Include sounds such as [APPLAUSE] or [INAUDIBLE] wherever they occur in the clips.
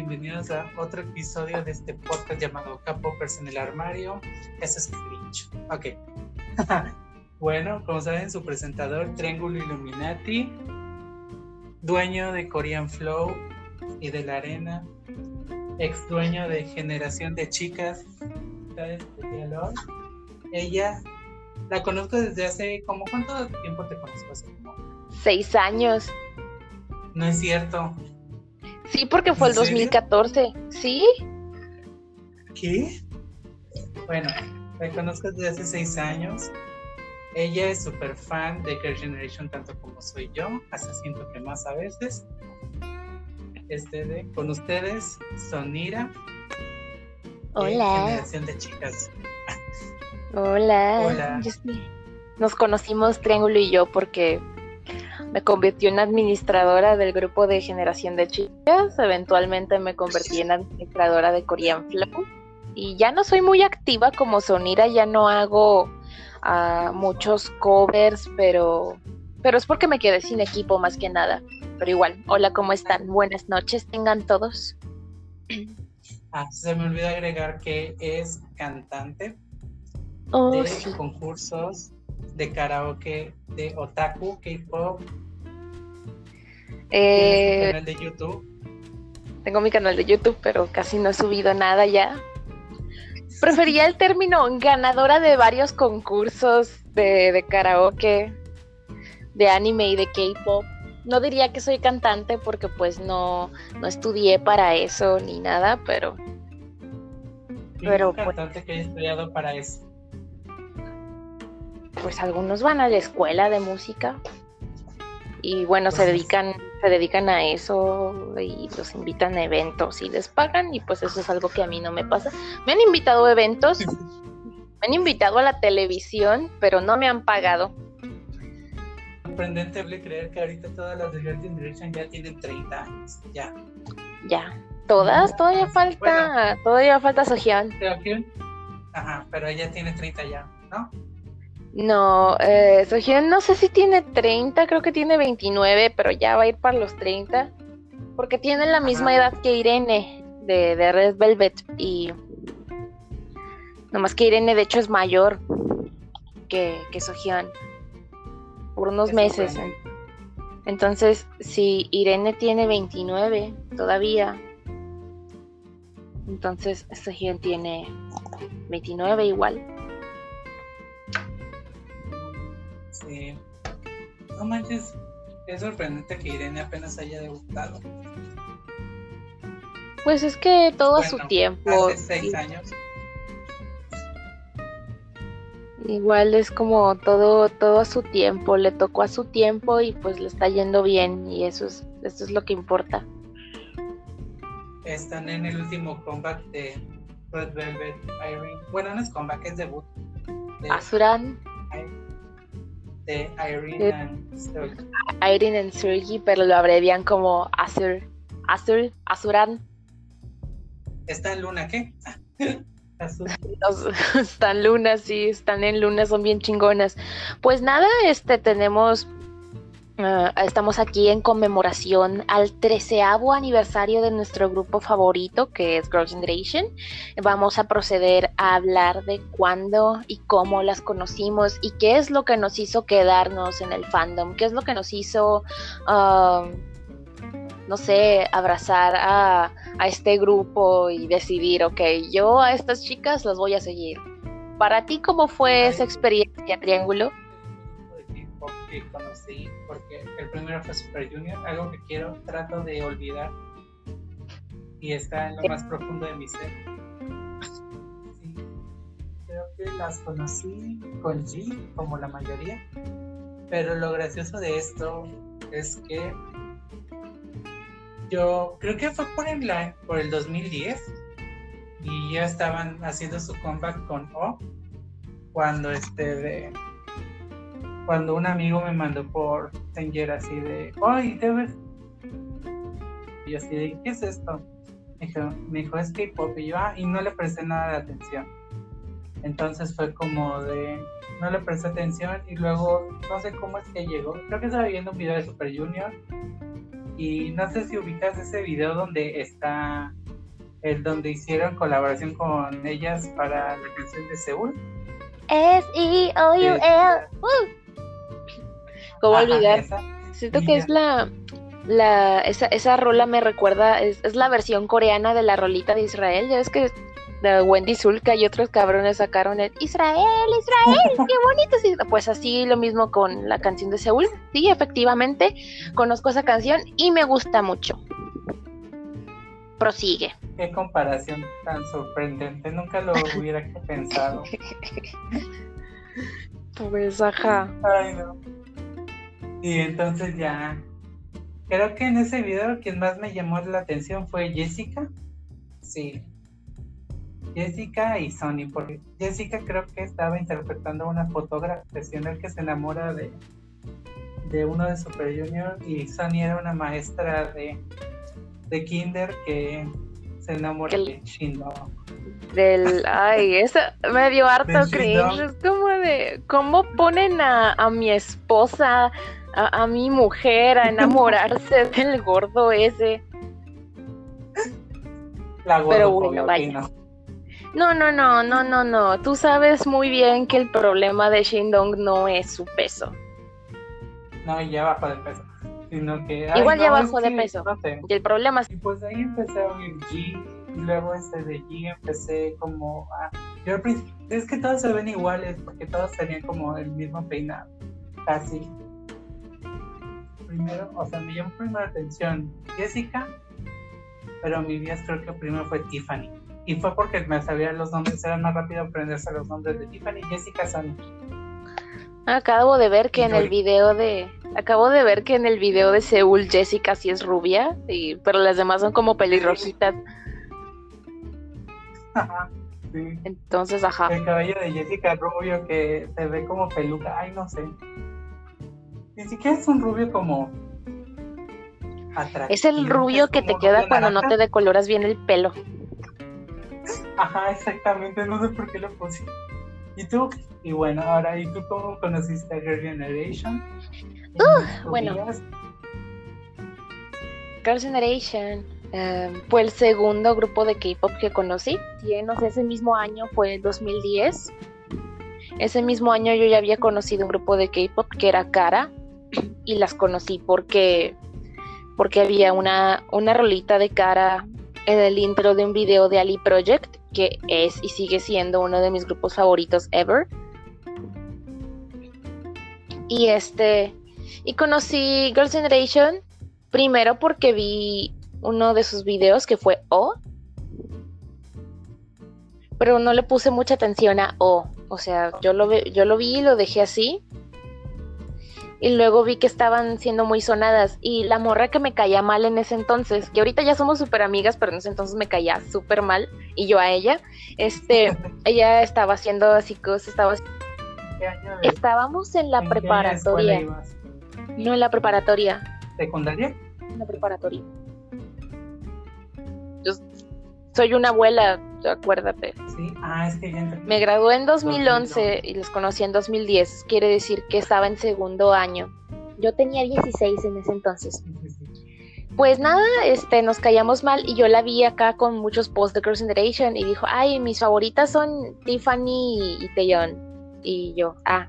bienvenidos a otro episodio de este podcast llamado K-Poppers en el armario. Eso es cringe. Ok. [LAUGHS] bueno, como saben, su presentador, Triángulo Illuminati, dueño de Korean Flow y de la Arena, ex dueño de Generación de Chicas, ella la conozco desde hace, como ¿cuánto tiempo te conozco? Hace Seis años. No es cierto. Sí, porque fue el 2014. ¿Sí? ¿Qué? Bueno, la conozco desde hace seis años. Ella es súper fan de Girl Generation tanto como soy yo, hasta siento que más a veces. Este de, con ustedes, Sonira. Hola. generación de chicas. Hola. Hola. Nos conocimos Triángulo y yo porque me convirtió en administradora del grupo de generación de chicas. Eventualmente me convertí en administradora de Korean Flow. Y ya no soy muy activa como Sonira, ya no hago ah, muchos covers, pero, pero es porque me quedé sin equipo más que nada. Pero igual, hola, ¿cómo están? Buenas noches, tengan todos. [CLEARS THROAT] Ah, se me olvidó agregar que es cantante oh, de concursos de karaoke de otaku, K-pop. Eh, canal de YouTube. Tengo mi canal de YouTube, pero casi no he subido nada ya. Prefería el término ganadora de varios concursos de, de karaoke, de anime y de K-pop. No diría que soy cantante porque pues no, no estudié para eso ni nada, pero... Pero pues cantante que haya estudiado para eso? Pues algunos van a la escuela de música y bueno, se dedican se dedican a eso y los invitan a eventos y les pagan y pues eso es algo que a mí no me pasa. Me han invitado a eventos, me han invitado a la televisión, pero no me han pagado. Sorprendente creer que ahorita todas las de Girl Generation ya tienen 30 años, ya. Ya, todas, todavía falta, todavía falta Sojian. Ajá, pero ella tiene 30 ya, ¿no? No, eh, no sé si tiene 30, creo que tiene 29, pero ya va a ir para los 30. Porque tiene la misma edad que Irene de, de Red Velvet. Y nomás que Irene de hecho es mayor que, que Sohyun. Por unos meses. Entonces, si Irene tiene 29 todavía, entonces Sohyun tiene 29 igual. No manches, es sorprendente que Irene apenas haya debutado. Pues es que todo a su tiempo. Hace seis años. Igual es como todo, todo a su tiempo, le tocó a su tiempo y pues le está yendo bien y eso es, eso es lo que importa. Están en el último comeback de Red Velvet Irene. Bueno, no es comeback, es debut. De Asuran de Irene and Sergi. Irene and Sergi, pero lo abrevian como Azur, Azur, Azuran. ¿Está en Luna qué? [LAUGHS] [LAUGHS] están lunas, sí, están en luna, son bien chingonas. Pues nada, este tenemos Ah, estamos aquí en conmemoración al treceavo aniversario de nuestro grupo favorito, que es Girl Generation. Vamos a proceder a hablar de cuándo y cómo las conocimos y qué es lo que nos hizo quedarnos en el fandom, qué es lo que nos hizo, no sé, abrazar a, a este grupo y decidir, ok, yo a estas chicas las voy a seguir. Para ti, ¿cómo fue esa experiencia, Triángulo? Que conocí, porque el primero fue Super Junior, algo que quiero, trato de olvidar y está en lo más profundo de mi ser. creo que las conocí con G, como la mayoría, pero lo gracioso de esto es que yo creo que fue por el, por el 2010 y ya estaban haciendo su comeback con O cuando este de cuando un amigo me mandó por Messenger así de, ¡ay, debes! Y yo así de, ¿qué es esto? Me dijo, me dijo es K-pop y yo, ah, y no le presté nada de atención. Entonces fue como de, no le presté atención y luego no sé cómo es que llegó. Creo que estaba viendo un video de Super Junior Y no sé si ubicas ese video donde está el donde hicieron colaboración con ellas para la canción de Seúl. S ¿Cómo olvidar? Siento que es la la esa, esa rola me recuerda es, es, la versión coreana de la rolita de Israel. Ya ves que de Wendy Zulka y otros cabrones sacaron el Israel, Israel, qué bonito. Pues así lo mismo con la canción de Seúl. Sí, efectivamente, conozco esa canción y me gusta mucho. Prosigue. Qué comparación tan sorprendente, nunca lo [LAUGHS] hubiera pensado. Pues ajá. Ay, no. Y entonces ya. Creo que en ese video quien más me llamó la atención fue Jessica. Sí, Jessica y Sony, porque Jessica creo que estaba interpretando a una fotógrafa profesional que se enamora de, de uno de Super Junior y Sony era una maestra de, de Kinder que se enamora de Shindo. Del, ay, eso me dio harto cringe. Es como de, ¿cómo ponen a, a mi esposa, a, a, mi mujer, a enamorarse [LAUGHS] del gordo ese? La Pero bueno, vaya. No, no, no, no, no, no. Tú sabes muy bien que el problema de Shindong no es su peso. No, ya bajó de peso. Sino que, Igual ay, ya no, bajó de peso. no sé. Y el problema es Y pues ahí empecé a oír G. Y luego este de G empecé como a. Yo al principio. Es que todos se ven iguales porque todos tenían como el mismo peinado. Casi. Primero, o sea, me llamó primero la atención Jessica. Pero mi vida creo que primero fue Tiffany. Y fue porque me sabía los nombres, era más rápido aprenderse los nombres de Tiffany y Jessica Sony. Acabo de ver que en el video de. Acabo de ver que en el video de Seúl Jessica sí es rubia, y, pero las demás son como pelirrojitas. Ajá, sí. Entonces, ajá. El cabello de Jessica rubio que se ve como peluca. Ay, no sé. Ni siquiera es un rubio como. Atractivo. Es el rubio que te queda cuando no te decoloras bien el pelo. Ajá, exactamente. No sé por qué lo puse. ¿Y tú? Y bueno, ahora, ¿y tú cómo conociste a Girl Generation? Uh, bueno. Girls' Generation eh, fue el segundo grupo de K-pop que conocí. Sí, no sé, ese mismo año fue el 2010. Ese mismo año yo ya había conocido un grupo de K-pop que era Kara y las conocí porque porque había una, una rolita de Kara en el intro de un video de Ali Project que es y sigue siendo uno de mis grupos favoritos ever. Y este y conocí Girls' Generation Primero porque vi uno de sus videos que fue O. Pero no le puse mucha atención a O. O sea, yo lo, yo lo vi y lo dejé así. Y luego vi que estaban siendo muy sonadas. Y la morra que me caía mal en ese entonces, que ahorita ya somos súper amigas, pero en ese entonces me caía súper mal. Y yo a ella. Este, [LAUGHS] ella estaba haciendo así cosas, estaba ¿Qué año de- Estábamos en la en preparatoria. No en la preparatoria. ¿Secundaria? En la preparatoria. Yo soy una abuela, acuérdate. Sí. Ah, es que ya entré. Me gradué en 2011 y los conocí en 2010. Quiere decir que estaba en segundo año. Yo tenía 16 en ese entonces. Pues nada, este, nos callamos mal y yo la vi acá con muchos posts de Girls' Generation y dijo, ay, mis favoritas son Tiffany y Taeyeon. Y yo, ah.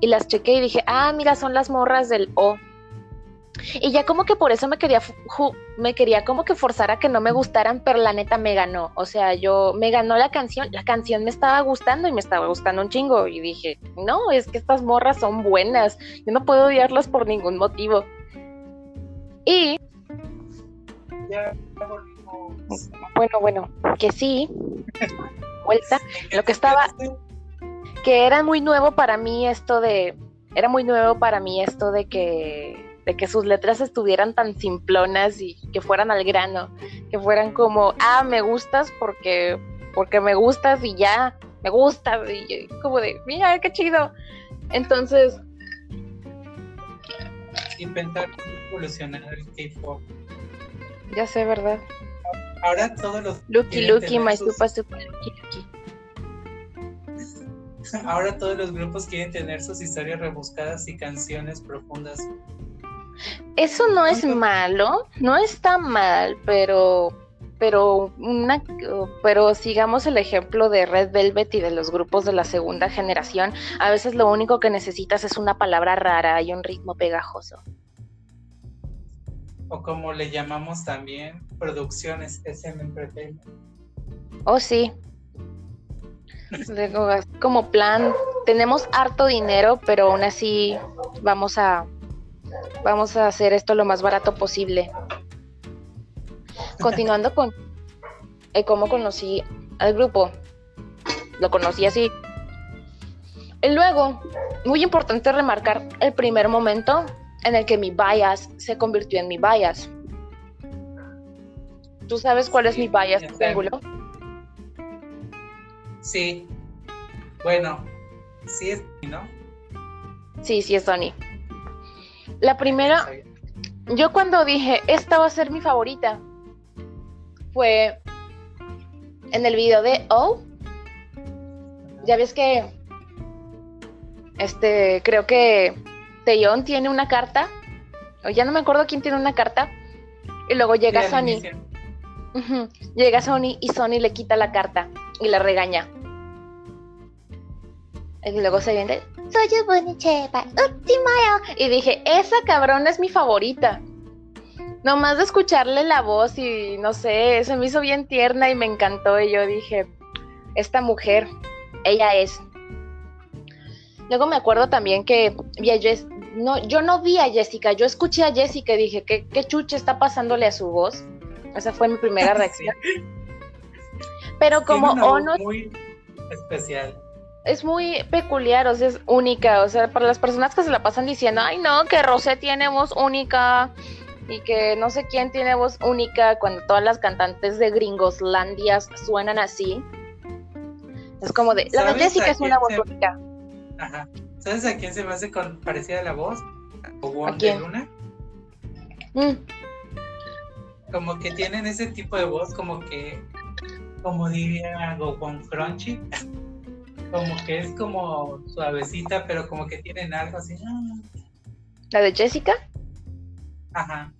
Y las chequé y dije, ah, mira, son las morras del O. Y ya como que por eso me quería, me quería como que forzar a que no me gustaran, pero la neta me ganó. O sea, yo, me ganó la canción, la canción me estaba gustando y me estaba gustando un chingo. Y dije, no, es que estas morras son buenas. Yo no puedo odiarlas por ningún motivo. Y Ya volvimos. Bueno, bueno, que sí. Vuelta. Lo que estaba, que era muy nuevo para mí esto de, era muy nuevo para mí esto de que, de que sus letras estuvieran tan simplonas y que fueran al grano, que fueran como, ah, me gustas porque, porque me gustas y ya, me gustas y como de, mira, qué chido. Entonces, cómo evolucionar el K-pop. ya sé, ¿verdad? Ahora todos los. Lucky, Lucky, my sus- super, super, Lucky, Lucky. [LAUGHS] Ahora todos los grupos quieren tener sus historias rebuscadas y canciones profundas. Eso no es malo, no está mal, pero pero una pero sigamos el ejemplo de Red Velvet y de los grupos de la segunda generación, a veces lo único que necesitas es una palabra rara y un ritmo pegajoso. O como le llamamos también, producciones SM Entertainment. Oh, sí. como plan, tenemos harto dinero, pero aún así vamos a vamos a hacer esto lo más barato posible. Continuando con eh, cómo conocí al grupo. Lo conocí así. Y luego, muy importante remarcar el primer momento en el que mi bias se convirtió en mi bias. ¿Tú sabes cuál es mi bias, triángulo? Sí. Bueno, sí es ¿no? Sí, sí es Sony. La primera, yo cuando dije, esta va a ser mi favorita, fue en el video de Oh. Ya ves que, este, creo que Taeyeon tiene una carta, o ya no me acuerdo quién tiene una carta, y luego llega Sony. Llega Sony y Sony le quita la carta y la regaña. Y luego se viene, soy Y dije, esa cabrona es mi favorita. Nomás de escucharle la voz y no sé, se me hizo bien tierna y me encantó. Y yo dije, esta mujer, ella es. Luego me acuerdo también que vi a Jess, no, yo no vi a Jessica, yo escuché a Jessica y dije, ¿qué, qué chuche está pasándole a su voz? Esa fue mi primera [LAUGHS] reacción. Pero como Ono... Muy especial es muy peculiar, o sea, es única. O sea, para las personas que se la pasan diciendo, ay no, que Rosé tiene voz única y que no sé quién tiene voz única cuando todas las cantantes de Gringoslandias suenan así. Es como de, la de Jessica es una voz única. Ajá. ¿Sabes a quién se me hace con parecida la voz? ¿A quién? Luna? Mm. Como que tienen ese tipo de voz, como que, como diría algo con Crunchy [LAUGHS] como que es como suavecita, pero como que tienen algo así. ¿La de Jessica? Ajá.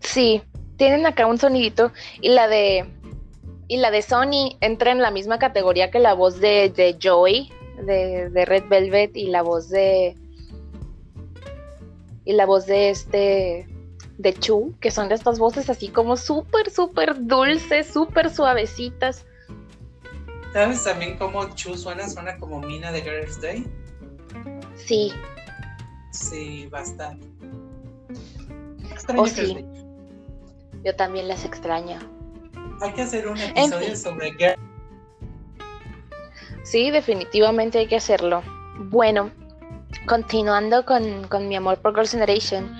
Sí, tienen acá un sonidito. Y la de. Y la de Sony entra en la misma categoría que la voz de, de Joey, de, de Red Velvet, y la voz de. Y la voz de este. De Chu, que son de estas voces así como súper, súper dulces, súper suavecitas. ¿Sabes también cómo Chu suena? Suena como Mina de Girls' Day. Sí. Sí, bastante. Extraño oh, sí. Yo también las extraño. Hay que hacer un episodio sobre Girls. Sí, definitivamente hay que hacerlo. Bueno, continuando con, con mi amor por Girls' Generation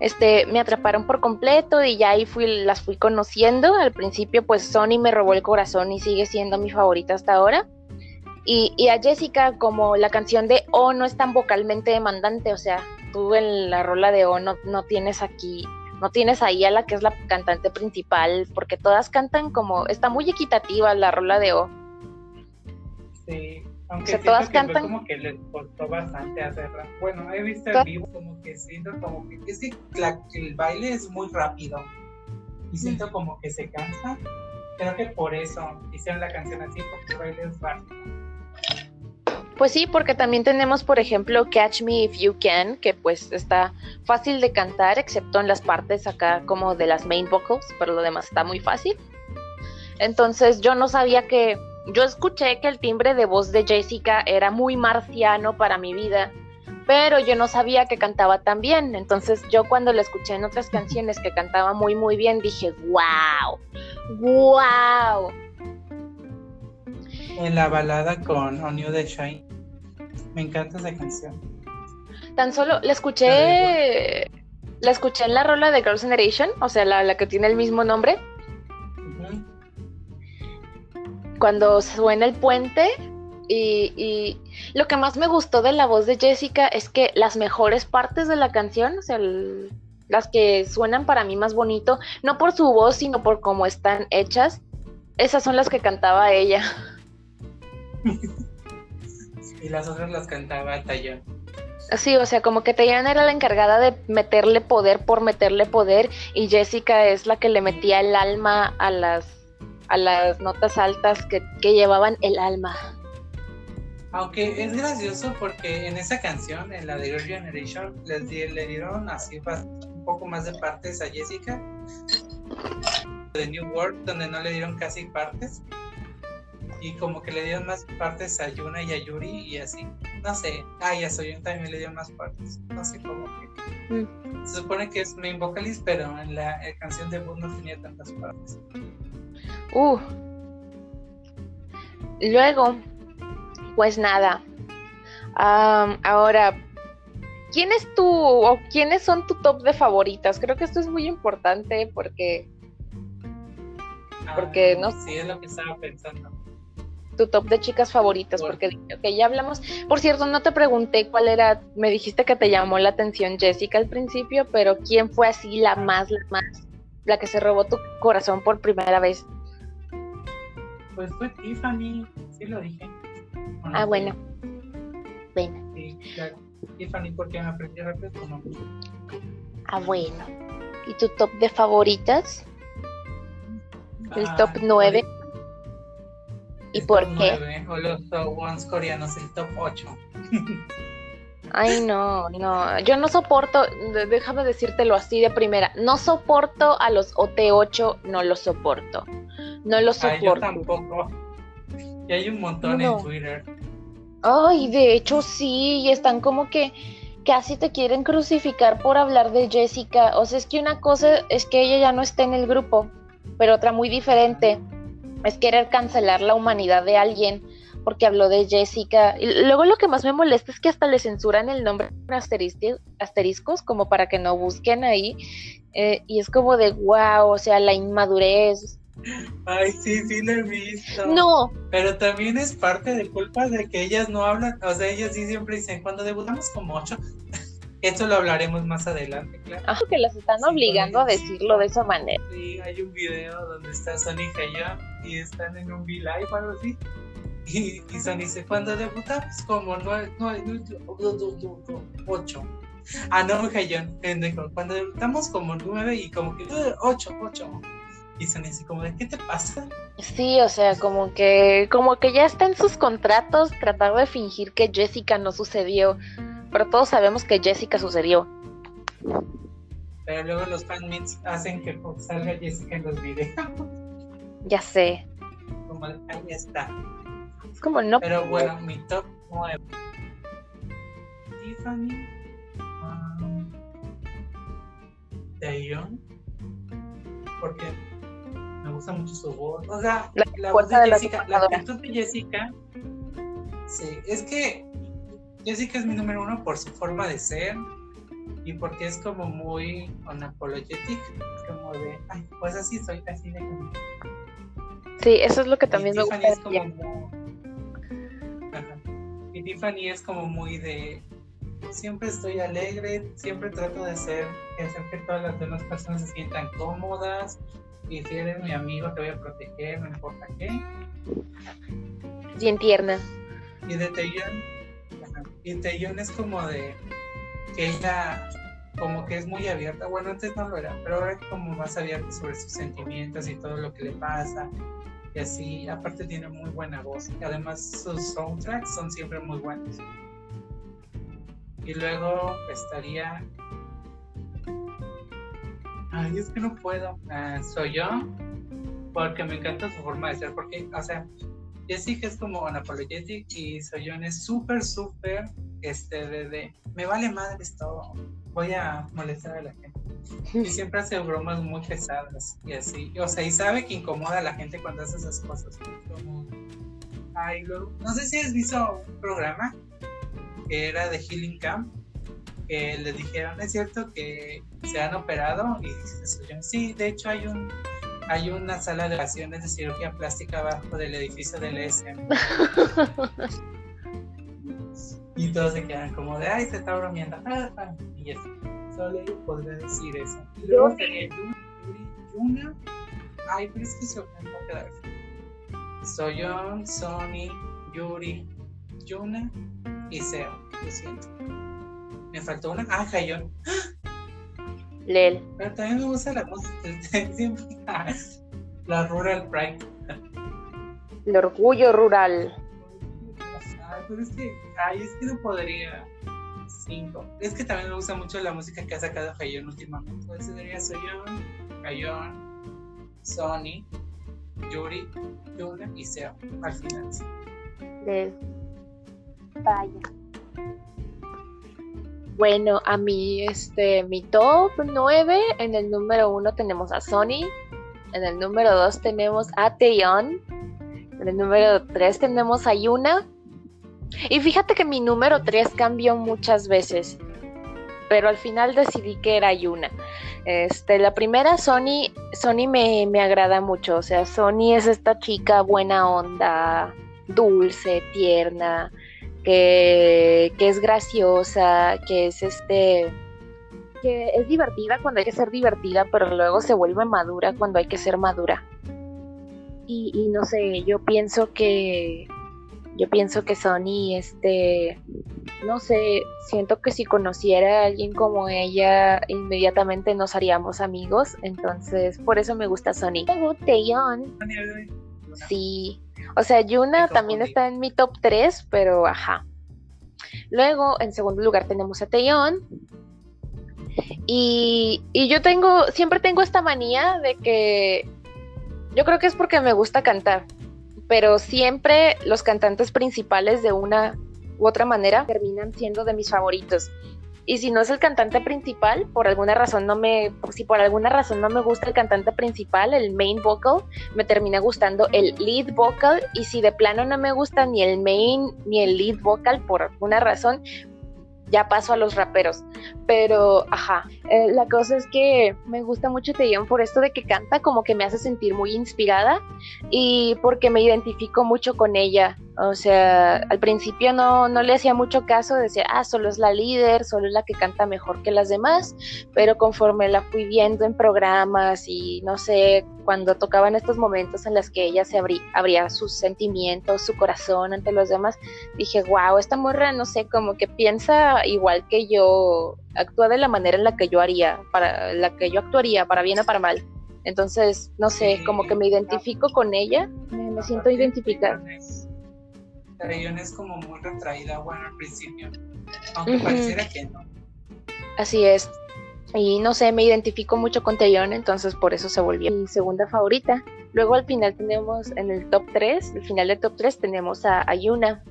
este, me atraparon por completo y ya ahí fui, las fui conociendo. Al principio, pues Sony me robó el corazón y sigue siendo mi favorita hasta ahora. Y, a Jessica, como la canción de O no es tan vocalmente demandante, o sea, tú en la rola de O no, no tienes aquí, no tienes ahí a la que es la cantante principal, porque todas cantan como, está muy equitativa la rola de O. Sí, aunque todas cantan. como que les costó bastante hacerla. Bueno, he visto en vivo como que siento como que es que el baile es muy rápido y siento como que se cansa. Creo que por eso hicieron la canción así, porque el baile es rápido. Pues sí, porque también tenemos, por ejemplo, Catch Me If You Can, que pues está fácil de cantar, excepto en las partes acá como de las main vocals, pero lo demás está muy fácil. Entonces yo no sabía que yo escuché que el timbre de voz de Jessica era muy marciano para mi vida, pero yo no sabía que cantaba tan bien. Entonces yo cuando la escuché en otras canciones que cantaba muy muy bien, dije, wow, wow. En la balada con On You the Shine, me encanta esa canción. Tan solo la escuché, la escuché en la rola de Girls' Generation, o sea, la, la que tiene el mismo nombre cuando suena el puente y, lo que más me gustó de la voz de Jessica es que las mejores partes de la canción, o sea, las que suenan para mí más bonito, no por su voz, sino por cómo están hechas, esas son las que cantaba ella. [LAUGHS] y las otras las cantaba Tayón. Sí, o sea, como que Taeyana era la encargada de meterle poder por meterle poder y Jessica es la que le metía el alma a las a las notas altas que, que llevaban el alma. Aunque es gracioso porque en esa canción, en la de Girl Generation, les le dieron así un poco más de partes a Jessica. De New World, donde no le dieron casi partes. Y como que le dieron más partes a Yuna y a Yuri y así. No sé. Ah, y a Soyun también le dieron más partes. No sé cómo que. Mm. Se supone que es main vocalist, pero en la canción de Boom no tenía tantas partes. Uh. Luego, pues nada. ahora, ¿quién es tu o quiénes son tu top de favoritas? Creo que esto es muy importante porque. Porque ah, no Sí, es lo que estaba pensando. Tu top de chicas favoritas, porque ya hablamos. Por cierto, no te pregunté cuál era. Me dijiste que te llamó la atención Jessica al principio, pero ¿quién fue así la más, la más, la que se robó tu corazón por primera vez? Pues fue Tiffany, sí lo dije. Ah, bueno. Bueno. Sí, claro. Tiffany, porque me aprendí rápido tu nombre. Ah, bueno. ¿Y tu top de favoritas? El top 9. ¿Y por qué? 9, o los top ones coreanos, el top 8. Ay, [LAUGHS] no, no. Yo no soporto, déjame decírtelo así de primera. No soporto a los OT8, no los soporto. No lo soporto. Ay, yo tampoco. Y hay un montón en Twitter. Ay, de hecho sí, y están como que casi te quieren crucificar por hablar de Jessica. O sea, es que una cosa es que ella ya no está en el grupo, pero otra muy diferente es querer cancelar la humanidad de alguien porque habló de Jessica. Y luego lo que más me molesta es que hasta le censuran el nombre en asteriscos como para que no busquen ahí. Eh, y es como de wow, o sea, la inmadurez, Ay, sí, sí lo he visto. No. Pero también es parte de culpa de que ellas no hablan, o sea, ellas sí siempre dicen, cuando debutamos como ocho, [LAUGHS] eso lo hablaremos más adelante, claro. Ah, que las están obligando a decirlo de esa manera. Sí, hay un video donde está Sony y y están en un V-Live o algo así. Y, y Sony dice, cuando debutamos como nueve, nueve, ocho. Ah, no, Hayon, pendejo. Cuando debutamos como nueve y como que ocho, ocho y son así como de ¿qué te pasa? Sí, o sea, como que como que ya está en sus contratos tratar de fingir que Jessica no sucedió, pero todos sabemos que Jessica sucedió. Pero luego los fanmits hacen que salga Jessica en los videos. Ya sé. Como ahí está. Es como no. Pero bueno, mi top 9. Tiffany. Um, porque gusta mucho su voz. O sea, la, voz de Jessica, la, actitud de Jessica, sí, es que Jessica es mi número uno por su forma de ser y porque es como muy unapologetic, como de, ay, pues así soy, así de Sí, eso es lo que también me gusta. Es como Y Tiffany es como muy de, siempre estoy alegre, siempre trato de hacer, de hacer que todas las demás personas se sientan cómodas, y si eres mi amigo te voy a proteger, no importa qué. Bien tierna. Y de Taeyeon, y Taeyeon es como de que ella como que es muy abierta, bueno antes no lo era, pero ahora es como más abierta sobre sus sentimientos y todo lo que le pasa. Y así, aparte tiene muy buena voz. Y además sus soundtracks son siempre muy buenos. Y luego estaría Ay, es que no puedo. Ah, soy yo, porque me encanta su forma de ser, porque, o sea, Jessica es como unapologetic y Soyeon es súper, súper, este, de, me vale madre todo, voy a molestar a la gente. [LAUGHS] Y siempre hace bromas muy pesadas y así, o sea, y sabe que incomoda a la gente cuando hace esas cosas. Como, ay, luego, no sé si has visto un programa que era de Healing Camp, que les dijeron, es cierto que se han operado y sí, de hecho hay un hay una sala de operaciones de cirugía plástica abajo del edificio del ESM. [LAUGHS] y todos se quedan como de, ay, se está bromeando. y eso. Solo yo podría decir eso. Y luego sería Yuri, Yuna. Ay, pero es que se a quedar. Soyeon, Sony, Yuri, Yuna y Seo. Lo siento. Me faltó una. Ah, Hayon. Lel. Pero también me gusta la música. [LAUGHS] Siempre. La Rural Pride. El orgullo rural. Ay, pero es que, ay, es que no podría. Cinco. Es que también me gusta mucho la música que ha sacado Hayon últimamente. Entonces sería Soyeon, Hayon, Sony, Yuri, Yuna y Seo al final. Lel. Vaya. Bueno, a mí, este, mi top 9, en el número 1 tenemos a Sony, en el número 2 tenemos a Taeyeon, en el número 3 tenemos a Yuna, y fíjate que mi número 3 cambió muchas veces, pero al final decidí que era Yuna. Este, la primera, Sony, Sony me, me agrada mucho, o sea, Sony es esta chica buena onda, dulce, tierna, que, que es graciosa, que es este que es divertida cuando hay que ser divertida, pero luego se vuelve madura cuando hay que ser madura. Y, y no sé, yo pienso que yo pienso que Sony, este, no sé, siento que si conociera a alguien como ella, inmediatamente nos haríamos amigos. Entonces, por eso me gusta Sony. Luego Sí, o sea, Yuna también está en mi top 3, pero ajá. Luego, en segundo lugar, tenemos a Taeyeon. Y, y yo tengo, siempre tengo esta manía de que, yo creo que es porque me gusta cantar, pero siempre los cantantes principales de una u otra manera terminan siendo de mis favoritos. Y si no es el cantante principal, por alguna razón no me, si por alguna razón no me gusta el cantante principal, el main vocal, me termina gustando el lead vocal y si de plano no me gusta ni el main ni el lead vocal por alguna razón, ya paso a los raperos. Pero, ajá, eh, la cosa es que me gusta mucho Taeyeon por esto de que canta, como que me hace sentir muy inspirada y porque me identifico mucho con ella. O sea, al principio no, no le hacía mucho caso, decía, ah, solo es la líder, solo es la que canta mejor que las demás, pero conforme la fui viendo en programas y no sé, cuando tocaban estos momentos en los que ella se abrí- abría sus sentimientos, su corazón ante los demás, dije, wow, esta morra, no sé, como que piensa igual que yo, actúa de la manera en la que yo haría, para la que yo actuaría, para bien o para mal. Entonces, no sé, como que me identifico con ella, me, me siento identificada. Taeyeon es como muy retraída, bueno, al principio. Aunque pareciera que no. Así es. Y no sé, me identifico mucho con Taeyeon, entonces por eso se volvió mi segunda favorita. Luego al final tenemos en el top 3, el final del top 3 tenemos a, a Yuna.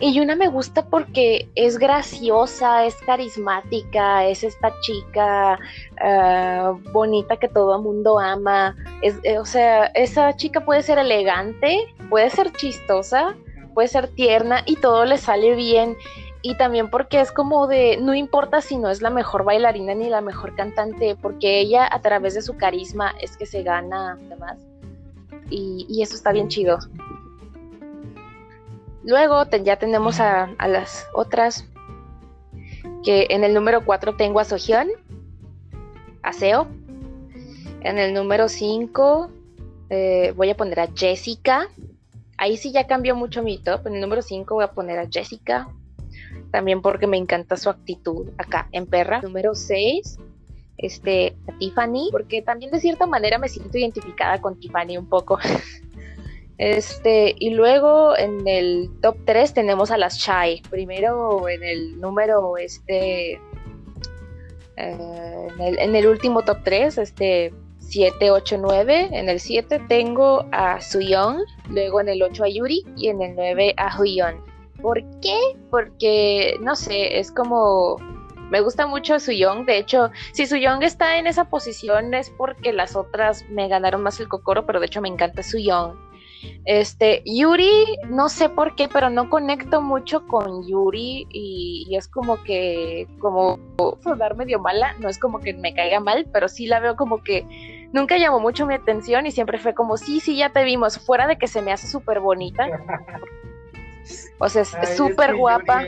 Y Yuna me gusta porque es graciosa, es carismática, es esta chica ah, bonita que todo el mundo ama. Es, eh, o sea, esa chica puede ser elegante, puede ser chistosa, puede ser tierna y todo le sale bien. Y también porque es como de, no importa si no es la mejor bailarina ni la mejor cantante, porque ella a través de su carisma es que se gana demás. Y, y eso está bien chido. Luego ya tenemos a, las otras, que en el número 4 tengo a Sohyun, a Seo. En el número 5 voy a poner a Jessica. Ahí sí ya cambió mucho mi top. En el número 5 voy a poner a Jessica. También porque me encanta su actitud acá en perra. Número 6, este, a Tiffany. Porque también de cierta manera me siento identificada con Tiffany un poco. [LAUGHS] Este, y luego en el top 3 tenemos a las Shy. Primero en el número este. eh, en, el, en el último top 3, este 7, 8, 9. En el 7 tengo a Suyeon, luego en el 8 a Yuri y en el 9 a Huyeon. ¿Por qué? Porque, no sé, es como... Me gusta mucho Suyong, de hecho, si Suyong está en esa posición es porque las otras me ganaron más el cocoro, pero de hecho me encanta Suyong. Este, Yuri, no sé por qué, pero no conecto mucho con Yuri y, es como que, como dar medio mala, no es como que me caiga mal, pero sí la veo como que nunca llamó mucho mi atención y siempre fue como, sí, sí, ya te vimos, fuera de que se me hace súper bonita. [LAUGHS] O sea, es súper guapa.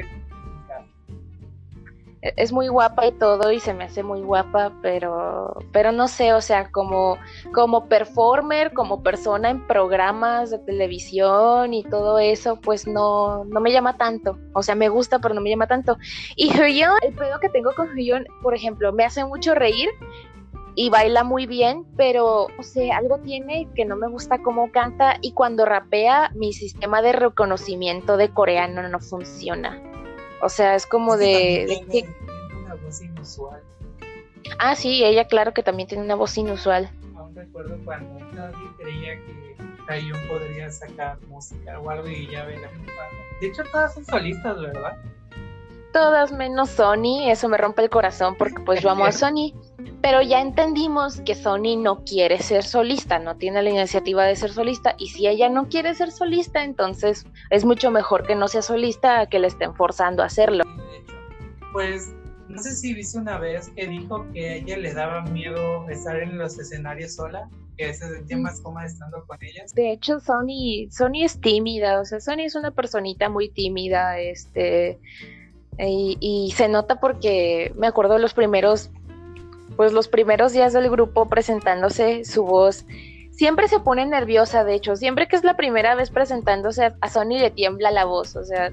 E-, es muy guapa y todo y se me hace muy guapa, pero pero no sé, o sea, como como performer, como persona en programas de televisión y todo eso, pues no no me llama tanto. O sea, me gusta, pero no me llama tanto. Y Hyun, el pedo que tengo con Hyun, por ejemplo, me hace mucho reír y baila muy bien, pero o sea, algo tiene que no me gusta cómo canta y cuando rapea mi sistema de reconocimiento de coreano no funciona. O sea, es como de, tiene, una voz inusual. Ah, sí, ella claro que también tiene una voz inusual. Aún recuerdo cuando nadie creía que Taeyong podría sacar música o algo y ya ve la De hecho, todas son solistas, ¿verdad? Todas menos Sony, eso me rompe el corazón porque pues yo amo a Sony, pero ya entendimos que Sony no quiere ser solista, no tiene la iniciativa de ser solista y si ella no quiere ser solista, entonces es mucho mejor que no sea solista a que le estén forzando a hacerlo. Pues no sé si viste una vez que dijo que a ella le daba miedo estar en los escenarios sola, que se sentía mm. más cómoda estando con ellas. De hecho, Sony, Sony es tímida, o sea, Sony es una personita muy tímida, este y, se nota porque me acuerdo los primeros, pues los primeros días del grupo presentándose, su voz siempre se pone nerviosa, de hecho, siempre que es la primera vez presentándose a, Sony le tiembla la voz, o sea,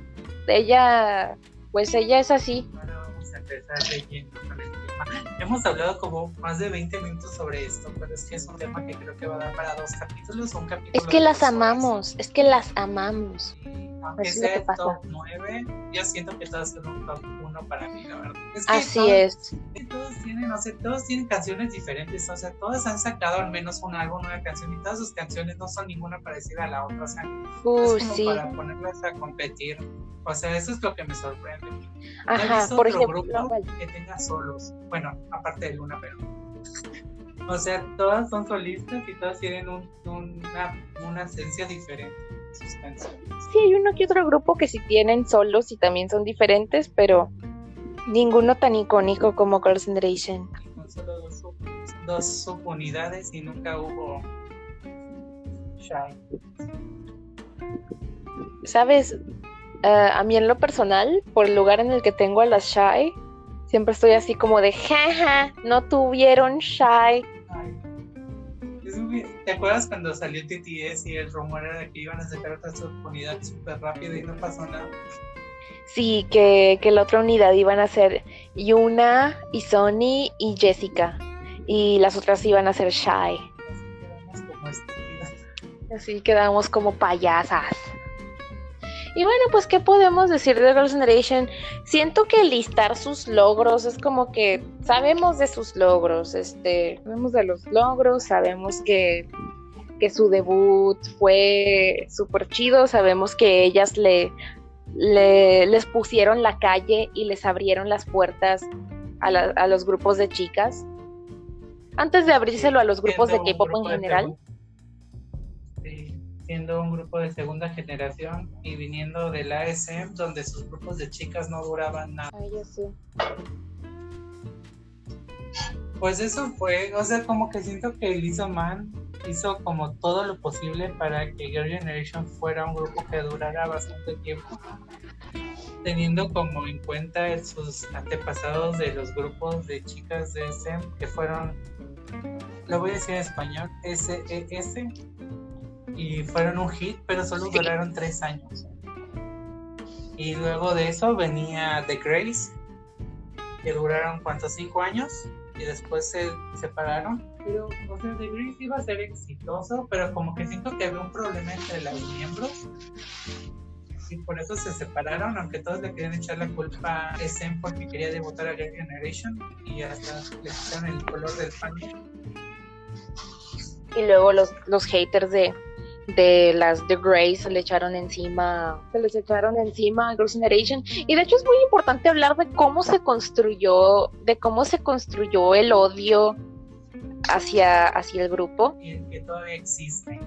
ella, pues ella es así. Ahora vamos a empezar leyendo con el tema. Hemos hablado como más de 20 minutos sobre esto, pero es que es un tema que creo que va a dar para dos capítulos, un capítulo. Es que las amamos, es que las amamos aunque sea el top 9, yo siento que todas son un top 1 para mí, la verdad. Así es. Todos tienen, o sea, todos tienen canciones diferentes, o sea, todos han sacado al menos un álbum, una canción, y todas sus canciones no son ninguna parecida a la otra, o sea, uh, es como sí. para ponerlas a competir. O sea, eso es lo que me sorprende. Ajá, por ejemplo, grupo que tenga solos, bueno, aparte de Luna, pero o sea, todas son solistas y todas tienen un, una, una esencia diferente. Sí, hay uno que otro grupo que sí tienen solos y también son diferentes, pero ninguno tan icónico como Girls' Generation. Con solo dos, subunidades y nunca hubo Shy. Sabes, uh, a mí en lo personal, por el lugar en el que tengo a las Shy, siempre estoy así como de, jaja, no tuvieron Shy. ¿Te acuerdas cuando salió TTS y el rumor era de que iban a sacar otra subunidad súper rápido y no pasó nada? Sí, que, que la otra unidad iban a ser Yuna y Sony y Jessica. Y las otras iban a ser Shy. Así quedamos como payasas. Y bueno, pues, ¿qué podemos decir de Girls' Generation? Siento que listar sus logros es como que sabemos de sus logros, este, sabemos de los logros, sabemos que, que su debut fue súper chido, sabemos que ellas le, les pusieron la calle y les abrieron las puertas a, a los grupos de chicas. Antes de abrírselo a los grupos de K-pop en general siendo un grupo de segunda generación y viniendo del ASM, donde sus grupos de chicas no duraban nada. Pues eso fue, o sea, como que siento que Lisa Man hizo como todo lo posible para que Girl Generation fuera un grupo que durara bastante tiempo, teniendo como en cuenta sus antepasados de los grupos de chicas de SM que fueron, lo voy a decir en español, SES, y fueron un hit, pero solo duraron tres años. Y luego de eso venía The Grace, que duraron cuántos, cinco años, y después se separaron. Pero, o sea, The Grace iba a ser exitoso, pero como que siento que había un problema entre los miembros. Y por eso se separaron, aunque todos le querían echar la culpa a SM porque quería debutar a Girl Generation y hasta le quitaron el color del pan. Y luego los, los haters de, de las The Grace se le echaron encima, se les echaron encima a Girls' Generation. Y de hecho es muy importante hablar de cómo se construyó, de cómo se construyó el odio hacia, hacia el grupo. Y en que todavía existe.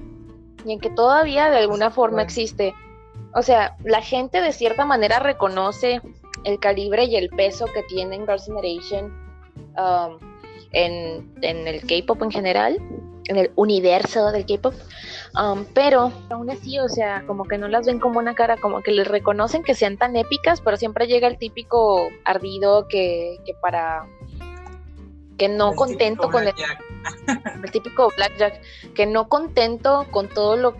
Y en que todavía de alguna forma existe. O sea, la gente de cierta manera reconoce el calibre y el peso que tienen Girls' Generation um, en, en el K-pop en general en el universo del K-pop. Um, pero aún así, o sea, como que no las ven como una cara, como que les reconocen que sean tan épicas, pero siempre llega el típico ardido que, que para que no contento con el, [LAUGHS] el, típico blackjack, que no contento con todo lo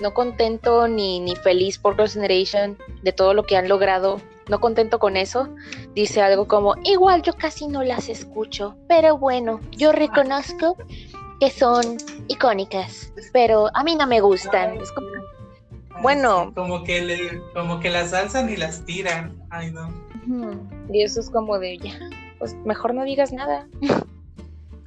no contento ni, ni feliz por Girls' Generation de todo lo que han logrado, no contento con eso, dice algo como, igual yo casi no las escucho, pero bueno, yo reconozco que son icónicas, pero a mí no me gustan. Es como, bueno. como que le, como que las alzan y las tiran. Ay, no. Y eso es como de ya pues mejor no digas nada. [LAUGHS]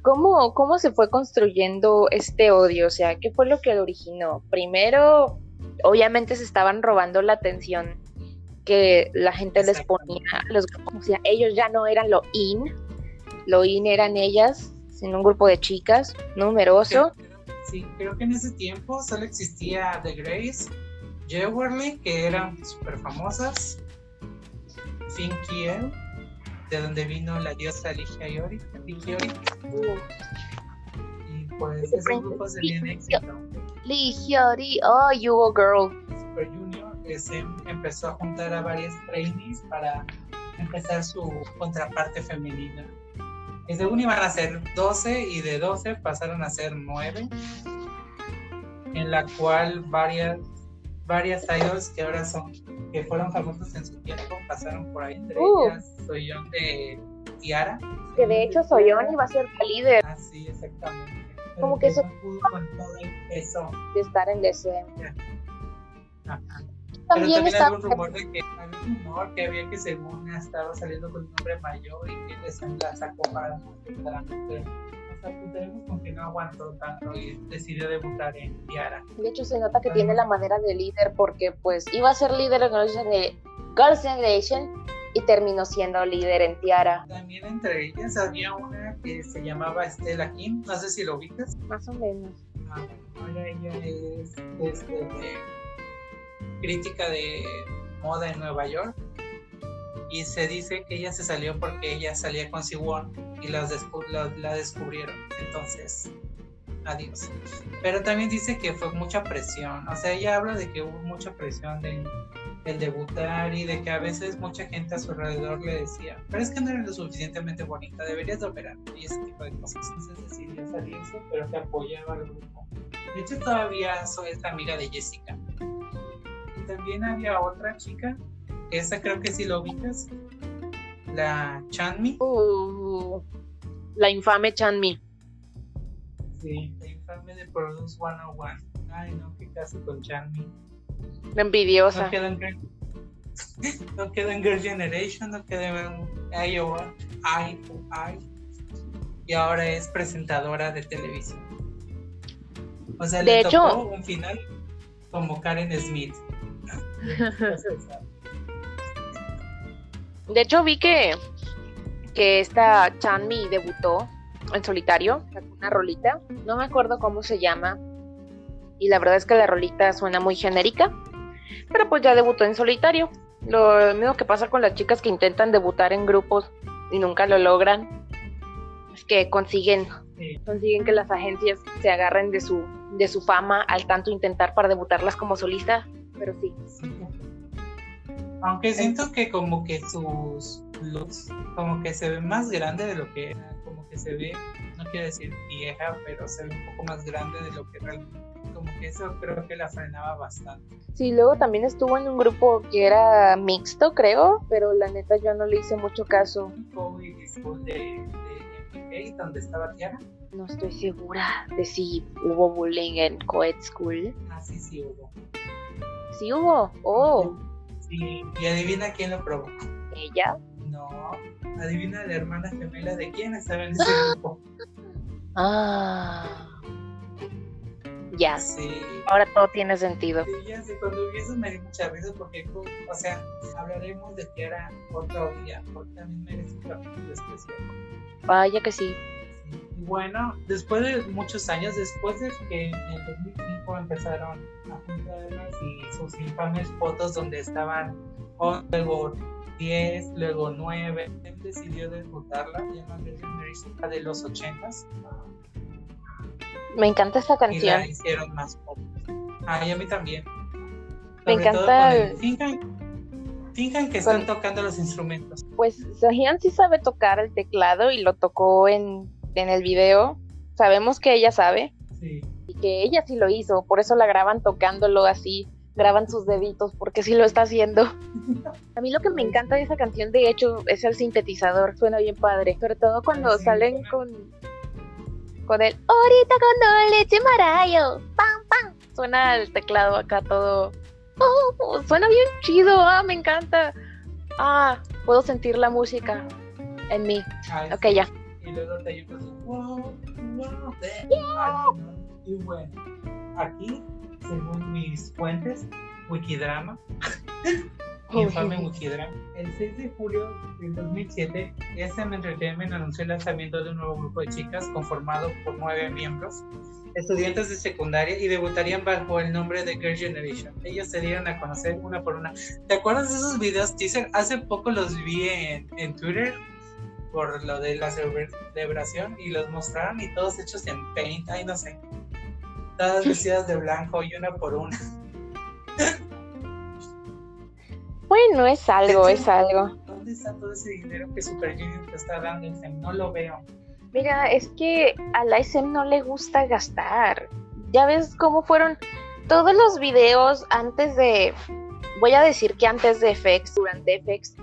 ¿Cómo, ¿Cómo se fue construyendo este odio? O sea, ¿qué fue lo que lo originó? Primero, obviamente se estaban robando la atención que la gente les ponía los grupos. O sea, ellos ya no eran lo in, lo in eran ellas, sino un grupo de chicas numeroso. Sí, creo que en ese tiempo solo existía The Grace, Jewerly, que eran súper famosas, Finky de donde vino la diosa Ligia Yori, Y pues ese grupo se viene éxito. Ligiori, oh, you a girl. Super Junior se empezó a juntar a varias trainees para empezar su contraparte femenina. Y según iban a ser 12 y de 12 pasaron a ser 9, en la cual varias varias idols que ahora son, que fueron famosos en su tiempo, pasaron por ahí, entre uh. ellas Soyeon de Tiara. Que de hecho Soyeon iba a ser la líder. Ah, sí, exactamente. Como que eso pudo con todo el peso de estar en DCM. Ajá. También, Pero también había un rumor de que había un rumor que había que según estaba saliendo con un hombre mayor y que les la sacó para tenemos con que no aguantó tanto y decidió debutar en Tiara. De hecho, se nota que tiene la manera de líder porque pues iba a ser líder en Girls' Generation y terminó siendo líder en Tiara. También entre ellas había una que se llamaba Estela Kim, no sé si lo ubicas. Más o menos. Ah, ahora ella es este, crítica de moda en Nueva York y se dice que ella se salió porque ella salía con Siwon y las la, descubrieron. Entonces, adiós. Pero también dice que fue mucha presión. O sea, ella habla de que hubo mucha presión de, del debutar y de que a veces mucha gente a su alrededor le decía, pero es que no eres lo suficientemente bonita, deberías de operar y ese tipo de cosas. Entonces decidió salirse, pero que apoyaba al grupo. De hecho, todavía soy esta amiga de Jessica. También había otra chica, esa creo que sí lo ubicas, la Chanmi. Uh, la infame Chanmi. Sí, la infame de Produce 101. Ay, no, qué caso con Chanmi. La envidiosa. No quedó en, [LAUGHS] no quedó en Girl Generation, no quedó en Iowa, I, I. Y ahora es presentadora de televisión. O sea, de le hecho, tocó un final como Karen Smith. De hecho, vi que, que esta Chanmi debutó en solitario, una rolita. No me acuerdo cómo se llama. Y la verdad es que la rolita suena muy genérica. Pero pues ya debutó en solitario. Lo mismo que pasa con las chicas que intentan debutar en grupos y nunca lo logran. Es que consiguen, consiguen que las agencias se agarren de su, de su fama al tanto intentar para debutarlas como solista. Pero sí. Aunque siento que como que sus looks como que se ve más grande de lo que era, como que se ve, no quiero decir vieja, pero se ve un poco más grande de lo que realmente, como que eso creo que la frenaba bastante. Sí, luego también estuvo en un grupo que era mixto, creo, pero la neta yo no le hice mucho caso. de, de donde estaba Tiara? No estoy segura de si hubo bullying en Coed School. Ah, sí, sí hubo. Sí hubo, oh. Sí, y adivina quién lo provocó. ¿Ella? No, adivina la hermana gemela de quién estaba en ese grupo. Ah. Ya. Sí. Ahora todo tiene sentido. Sí, ya sé, cuando vi eso me di mucha risa porque, o sea, hablaremos de que era otro día, porque también merece un capítulo especial. Vaya que sí. Bueno, después de muchos años, después de que en el 2005 empezaron a juntarlas y sus infames fotos donde estaban luego 10, luego 9, él decidió debutarla, llamada de los 80s Me encanta esta y canción. la hicieron más pop. Ay, a mí también. Me Sobre todo encanta el- el- Finjan, finjan que están Con- tocando los instrumentos. Pues Sohyun sí sabe tocar el teclado y lo tocó en, en el video. Sabemos que ella sabe Sí. y que ella sí lo hizo, por eso la graban tocándolo así, graban sus deditos porque sí lo está haciendo. [LAUGHS] A mí lo que me encanta de esa canción, de hecho, es el sintetizador, suena bien padre, sobre todo cuando Sí, salen con con el ahorita con leche marayo, pam pam, suena el teclado acá todo, oh, suena bien chido, ah, me encanta, ah, puedo sentir la música en mí. Ay, Ok, ya. Y luego te wow, wow. Y bueno, aquí, según mis fuentes, Wikidrama, [LAUGHS] infame Wikidrama, el 6 de julio del 2007, SM Entertainment anunció el lanzamiento de un nuevo grupo de chicas conformado por nueve miembros, estudiantes de secundaria y debutarían bajo el nombre de Girl Generation. Ellos se dieron a conocer una por una. ¿Te acuerdas de esos videos teaser? Hace poco los vi en, en Twitter por lo de la celebra- celebración y los mostraron y todos hechos en paint, ay no sé. Todas vestidas de blanco y una por una. Bueno, es algo, es algo. ¿Dónde está todo ese dinero que Super Junior te está dando? No lo veo. Mira, es que a la SM no le gusta gastar. Ya ves cómo fueron todos los videos antes de, voy a decir que antes de FX, durante FX,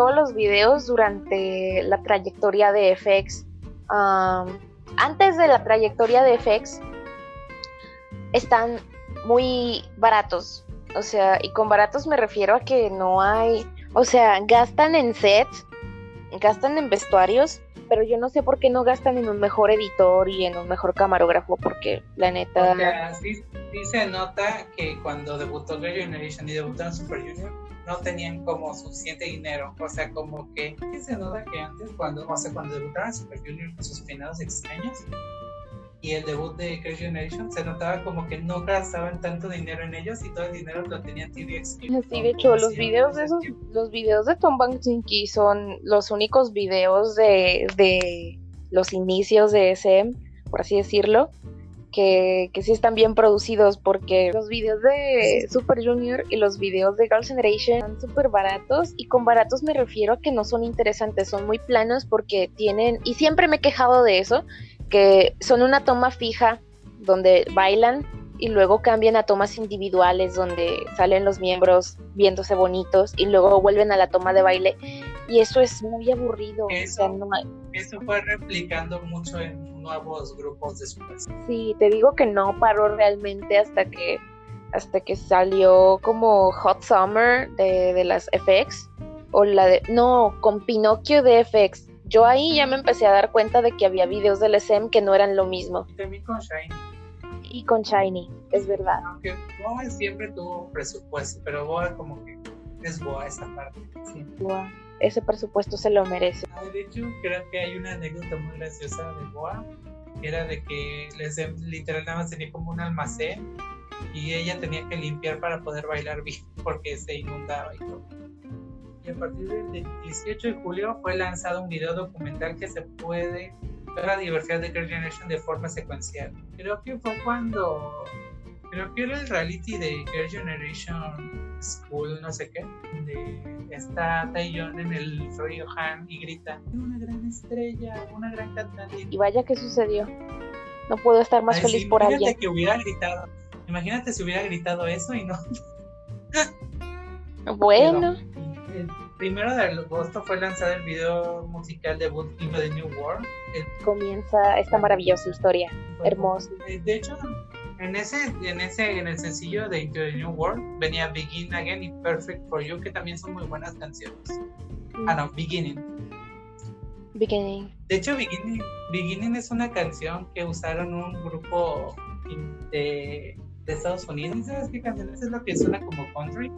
todos los videos durante la trayectoria de FX, um, antes de la trayectoria de FX, están muy baratos. O sea, y con baratos me refiero a que no hay, o sea, gastan en sets, gastan en vestuarios, pero yo no sé por qué no gastan en un mejor editor y en un mejor camarógrafo, porque la neta, sí, se nota que cuando debutó Generation y debutaron Super Junior, no tenían como suficiente dinero. O sea, como que se nota que antes, cuando, o sea, cuando debutaron Super Junior con sus peinados extraños y el debut de Girl Generation, se notaba como que no gastaban tanto dinero en ellos y todo el dinero lo tenían TVX. sí, de hecho, los videos de esos, los videos de Tom son los únicos videos de, de los inicios de SM, por así decirlo, que, que sí están bien producidos, porque los videos de Super Junior y los videos de Girls' Generation son súper baratos, y con baratos me refiero a que no son interesantes, son muy planos porque tienen, y siempre me he quejado de eso, que son una toma fija donde bailan y luego cambian a tomas individuales donde salen los miembros viéndose bonitos y luego vuelven a la toma de baile y eso es muy aburrido. o Eso. sea, no hay- Eso fue replicando mucho en nuevos grupos después. Sí, te digo que no paró realmente hasta que hasta que salió como Hot Summer de, de las FX o la de no con Pinocchio de FX. Yo ahí ya me empecé a dar cuenta de que había videos del SM que no eran lo mismo Y también con Shiny. y con Shiny, es verdad. Aunque Boa siempre tuvo presupuesto, pero Boa como que es Boa esa parte. Sí. Ese presupuesto se lo merece. Ah, de hecho, creo que hay una anécdota muy graciosa de Boa, que era de que les literal nada más tenía como un almacén y ella tenía que limpiar para poder bailar [LAUGHS] bien porque se inundaba y todo. Y a partir del 18 de julio fue lanzado un video documental que se puede ver la diversidad de Girl Generation de forma secuencial. Creo que fue cuando creo que era el reality de Girl Generation School, no sé qué, de está Taeyeon en el río Han y grita, una gran estrella, una gran cantante. Y vaya que sucedió. No puedo estar más Ay, feliz sí, por imagínate alguien. que hubiera gritado, imagínate si hubiera gritado eso y no. [LAUGHS] Bueno, El primero de agosto fue lanzado el video musical debut the New World. El- comienza esta maravillosa historia. Hermoso. Eh, De hecho, en ese, en ese, en el sencillo de Into the New World venía Begin Again y Perfect for You, que también son muy buenas canciones. Ah, no, Beginning. Beginning. De hecho, Beginning, Beginning es una canción que usaron un grupo de, de Estados Unidos. ¿Y ¿Sabes qué canción es? Es lo que suena como country.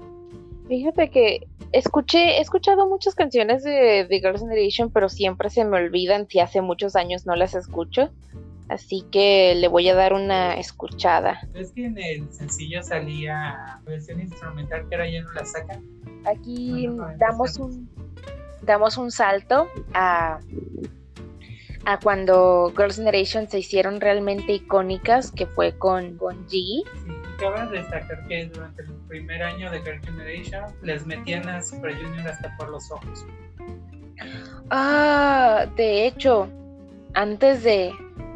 Fíjate que escuché, he escuchado muchas canciones de, de Girls' Generation, pero siempre se me olvidan si hace muchos años no las escucho. Así que le voy a dar una escuchada. Es que en el sencillo salía versión instrumental que ahora ya no la sacan. Aquí damos un damos un salto a, a cuando Girls' Generation se hicieron realmente icónicas, que fue con, con G. Sí, cabe destacar que durante el primer año de Girls' Generation les metían a Super Junior hasta por los ojos. Ah, de hecho, antes de,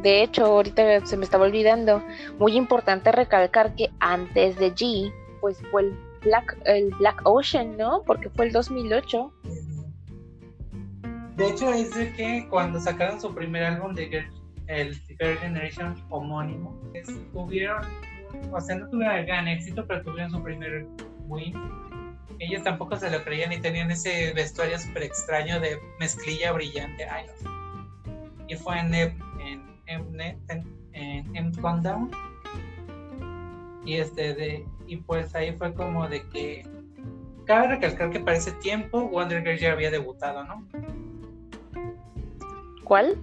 de hecho, ahorita se me estaba olvidando, muy importante recalcar que antes de G, pues fue el Black, el Black Ocean, ¿no? Porque fue el 2008. De hecho, es de que cuando sacaron su primer álbum de Girl, el Girl Generation homónimo, tuvieron, o sea, no tuvieron gran éxito, pero tuvieron su primer win. Ellos tampoco se lo creían y tenían ese vestuario súper extraño de mezclilla brillante. Ay, no Y fue en, en, en, en, en Countdown. Y, este de, y pues ahí fue como de que. Cabe recalcar que para ese tiempo Wonder Girl ya había debutado, ¿no? ¿Cuál?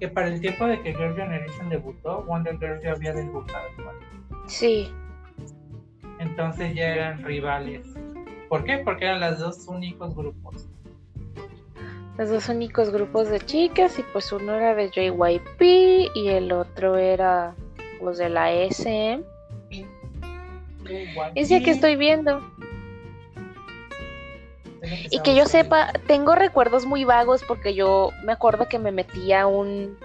Que para el tiempo de que Girl Generation debutó, Wonder Girl ya había debutado. Sí. Entonces ya eran rivales. ¿Por qué? Porque eran los dos únicos grupos. Los dos únicos grupos de chicas y pues uno era de JYP y el otro era los de la SM. Es ya que estoy viendo. Y que yo sepa, tengo recuerdos muy vagos porque yo me acuerdo que me metí a un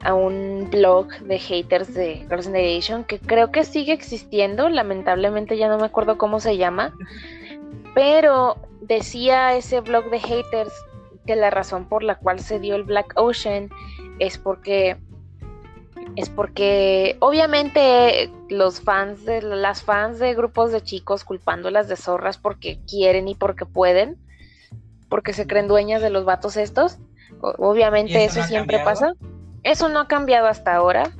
a un blog de haters de Girls' Generation que creo que sigue existiendo, lamentablemente ya no me acuerdo cómo se llama, pero decía ese blog de haters que la razón por la cual se dio el Black Ocean es porque es porque obviamente los fans de las fans de grupos de chicos culpándolas de zorras porque quieren y porque pueden, porque se creen dueñas de los vatos estos. Obviamente eso, siempre pasa. Eso no ha cambiado hasta ahora.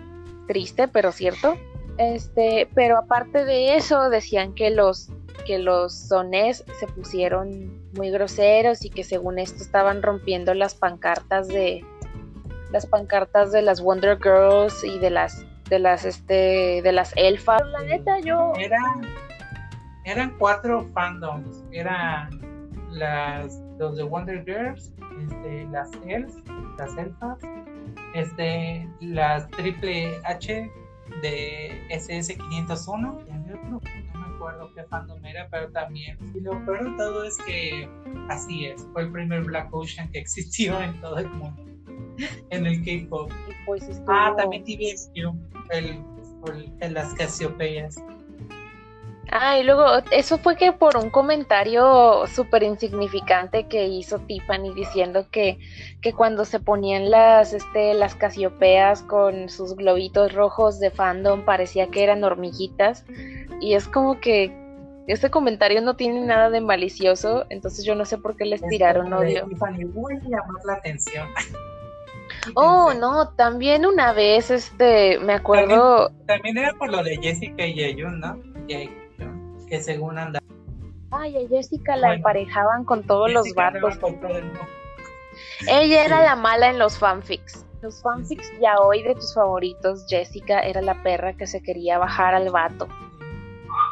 Triste, pero cierto. Este, pero aparte de eso decían que los que los sonés se pusieron muy groseros y que según esto estaban rompiendo las pancartas de las pancartas de las Wonder Girls y de las de las este de las elfas. La neta yo eran eran cuatro fandoms, eran las los de Wonder Girls, este, las elfas, las elfas, este, las Triple H de SS501 recuerdo qué fandom era, pero también. Y lo peor de todo es que así es, fue el primer Black Ocean que existió en todo el mundo, en el K-pop. Pues estuvo... Ah, también TVXQ, el, el, el, las Casiopeias. Ah, y luego, eso fue que por un comentario súper insignificante que hizo Tiffany diciendo que, que cuando se ponían las, este, las casiopeas con sus globitos rojos de fandom parecía que eran hormiguitas. Y es como que ese comentario no tiene nada de malicioso, entonces yo no sé por qué les tiraron odio. Tiffany, voy a llamar la atención. Oh, [LAUGHS] no, también una vez, este, me acuerdo. También, era por lo de Jessica y Yeyun, ¿no? que según anda. Ay, a Jessica la emparejaban con todos los vatos. Ella era la mala en los fanfics. Los fanfics ya hoy de tus favoritos, Jessica era la perra que se quería bajar al vato.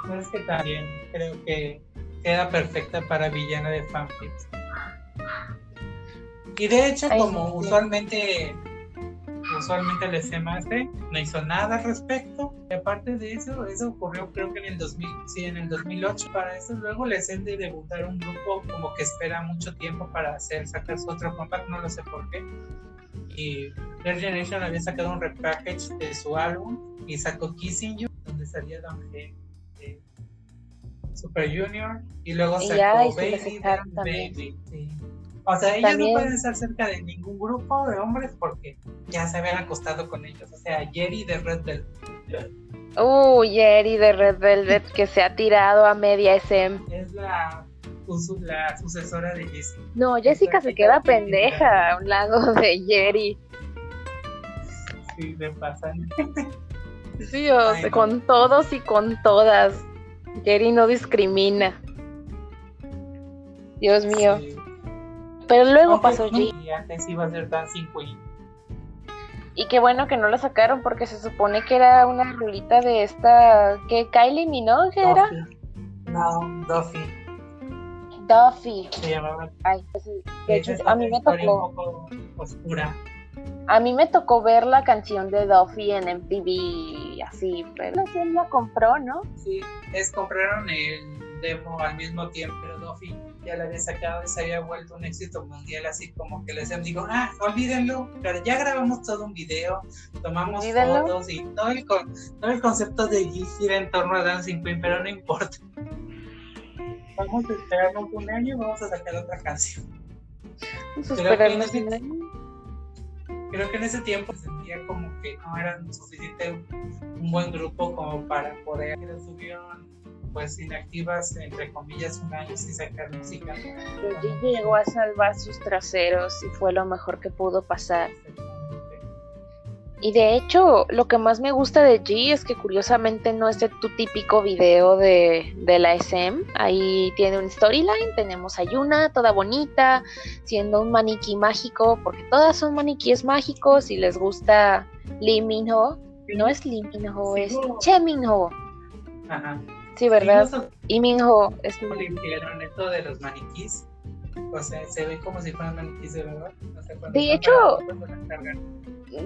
No es que también creo que queda perfecta para villana de fanfics. Y de hecho, como usualmente usualmente el SM no hizo nada al respecto. Y aparte de eso, eso ocurrió creo que en el 2000, sí, en el 2008. Para eso luego les de debutar un grupo como que espera mucho tiempo para hacer sacar su otro compact, no lo sé por qué. Y Girl Generation había sacado un repackage de su álbum y sacó Kissing You, donde salía Don G de Super Junior y luego sacó Baby, Baby. Sí. O sea, ellos no pueden estar cerca de ningún grupo de hombres porque ya se habían acostado con ellos. O sea, Jerry de Red Velvet. Uh, Jerry de Red Velvet que se ha tirado a media SM. Es la, la sucesora de Jessica. No, Jessica se queda pendeja a un lado de Jerry. Sí, me pasan. Sí, o sea, con todos y con todas. Jerry no discrimina. Dios mío. Pero luego pasó G. Y antes iba a ser Dancing Queen. Y qué bueno que no lo sacaron porque se supone que era una rulita de esta. ¿Qué? ¿Kylie Minogue era? No, Duffy. Duffy. Se llamaba. Ay, pues, de hecho, a mí me historia tocó. un poco oscura. A mí me tocó ver la canción de Duffy en MTV, así, pero él la compró, ¿no? Sí, es compraron el demo al mismo tiempo, pero Duffy ya la había sacado y se había vuelto un éxito mundial, así como que les digo, ah, olvídenlo, pero ya grabamos todo un video, tomamos Olvídenlo. fotos y todo el, con- todo el concepto de G gira en torno a Dancing Queen, pero no importa. Vamos a esperarnos un año y vamos a sacar otra canción. Vamos a Creo esperarnos que no un sé- año. Creo que en ese tiempo se sentía como que no eran suficiente un buen grupo como para poder estuvieron pues inactivas entre comillas un año sin sacar música. Pero llegó a salvar sus traseros y fue lo mejor que pudo pasar. Y de hecho, lo que más me gusta de G es que curiosamente no es de tu típico video de, de la SM. Ahí tiene un storyline, tenemos a Yuna, toda bonita, siendo un maniquí mágico, porque todas son maniquíes mágicos y les gusta Lee Min-ho. No es Lee Min-ho, es Che Min-ho. Ajá. Sí, ¿verdad? Y Min-ho es como limpiaron esto de los maniquís. O sea, se ve como si fueran maniquís de verdad. O sea, De hecho-.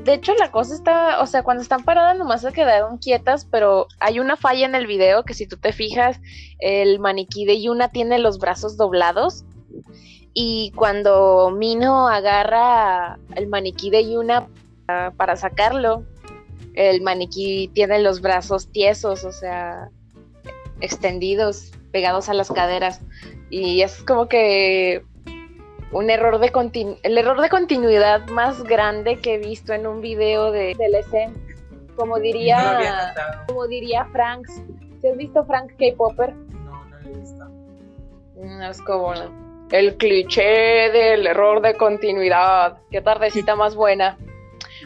De hecho, la cosa está, o sea, cuando están paradas nomás se quedaron quietas, pero hay una falla en el video que si tú te fijas, el maniquí de Yuna tiene los brazos doblados y cuando Mino agarra el maniquí de Yuna para sacarlo, el maniquí tiene los brazos tiesos, o sea, extendidos, pegados a las caderas y es como que un error de continu- el error de continuidad más grande que he visto en un video de, del SM. Como diría, como diría Franks. ¿Si has visto Frank K-Popper? No, no lo he visto. Mm, Es como el cliché del error de continuidad. Qué tardecita más buena.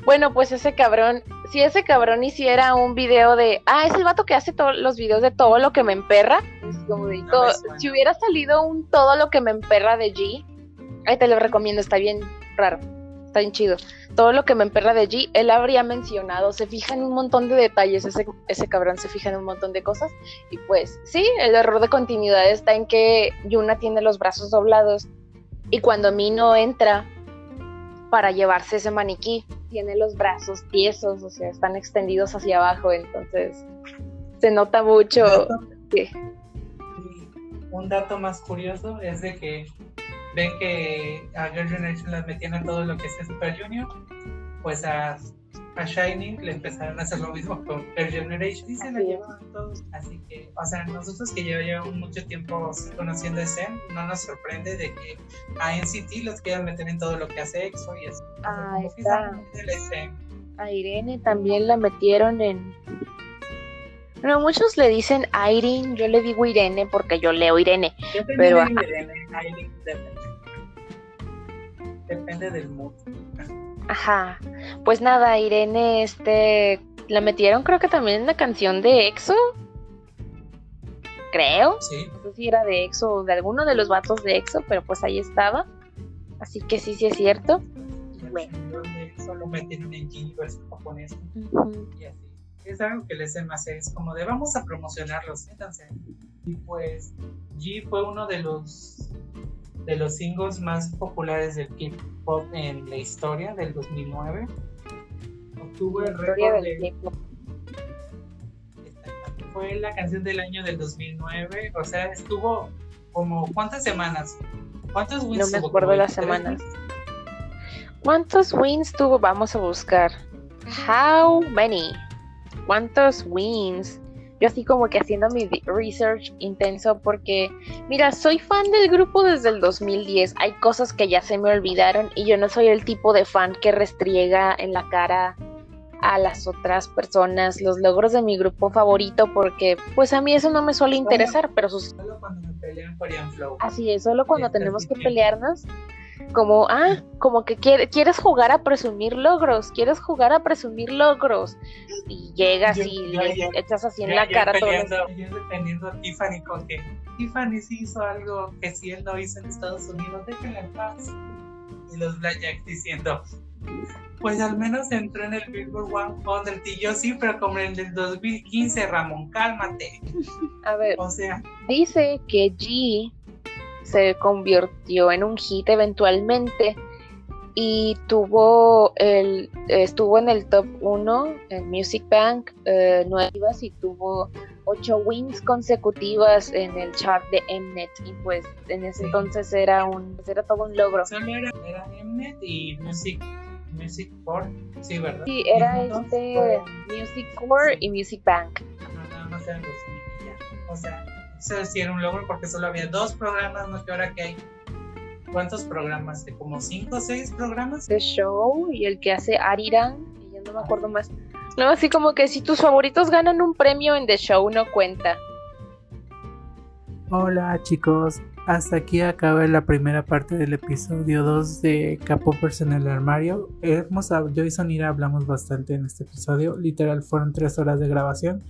Bueno, pues ese cabrón, si ese cabrón hiciera un video de, ah, es el vato que hace todos los videos de todo lo que me emperra, es como de No todo- si hubiera salido un todo lo que me emperra de G, ahí te lo recomiendo, está bien raro, está bien chido. Todo lo que me emperra de G, él habría mencionado, se fija en un montón de detalles, ese, ese cabrón se fija en un montón de cosas. Y pues sí, el error de continuidad está en que Yuna tiene los brazos doblados y cuando Mino entra para llevarse ese maniquí, tiene los brazos tiesos, o sea, están extendidos hacia abajo, entonces se nota mucho. Y un dato más curioso es de que ven que a Girl Generation las metían a todo lo que es Super Junior, pues a, a Shiny le empezaron a hacer lo mismo con Girl Generation y se la llevaban todos. Así que, o sea, nosotros que ya llevamos mucho tiempo conociendo a SM, no nos sorprende de que a NCT los quieran meter en todo lo que hace EXO y eso. O sea, Ah, está. A Irene también la metieron en... Bueno, muchos le dicen Irene, yo le digo Irene porque yo leo Irene. Yo Pero, digo Irene, Irene, depende. Depende del mood. Ajá. Pues nada, Irene, este, la metieron creo que también en la canción de EXO. Creo. Sí. No sé si era de EXO o de alguno de los vatos de EXO, pero pues ahí estaba. Así que sí, sí es cierto. Bueno. solo metieron en G versión japonés Ujú. y así. Es algo que les más es como de vamos a promocionarlos, métanse. Y pues G fue uno de los de los singles más populares del K-pop en la historia del 2009. Obtuvo el récord de fue la canción del año del 2009, o sea, estuvo como ¿cuántas semanas? ¿Cuántos wins No me acuerdo ¿Como las 23 semanas. ¿Cuántos wins tuvo? Vamos a buscar. How many? ¿Cuántos wins? Yo así como que haciendo mi research intenso porque, mira, soy fan del grupo desde el 2010. Hay cosas que ya se me olvidaron y yo no soy el tipo de fan que restriega en la cara a las otras personas los logros de mi grupo favorito porque pues a mí eso no me suele interesar, pero sus Solo cuando me pelean Korean Flow. Así es, solo cuando tenemos que pelearnos, como, ah, como que quiere- quieres jugar a presumir logros, quieres jugar a presumir logros, y llegas Yo- y yo le ayer- echas así en Yo la cara peleando, ayer defendiendo a Tiffany con que Tiffany sí hizo algo que si él no hizo en Estados Unidos, déjenla en paz. Y los Blackjacks diciendo, pues al menos entró en el Billboard 100 y yo sí, pero como en el 2015, Ramón, cálmate. A ver, O sea, dice que G se convirtió en un hit eventualmente y tuvo el estuvo en el top 1 en Music Bank eh, nuevas y tuvo ocho wins consecutivas en el chart de Mnet y pues en ese entonces era un era todo un logro. Solo era, era Mnet y Music Music Core sí verdad sí era este Music Core y Music Bank. No, nada más eran dos o sea eso sí era un logro porque solo había dos programas no que ahora que hay ¿Cuántos programas? ¿De como cinco o seis programas? De show y el que hace Ariran, y yo no me acuerdo más. No, así como que si tus favoritos ganan un premio en The Show no cuenta. Hola chicos, hasta aquí acaba la primera parte del episodio 2 de Capopers en el armario. Hemos, yo y Sonira hablamos bastante en este episodio, literal fueron tres horas de grabación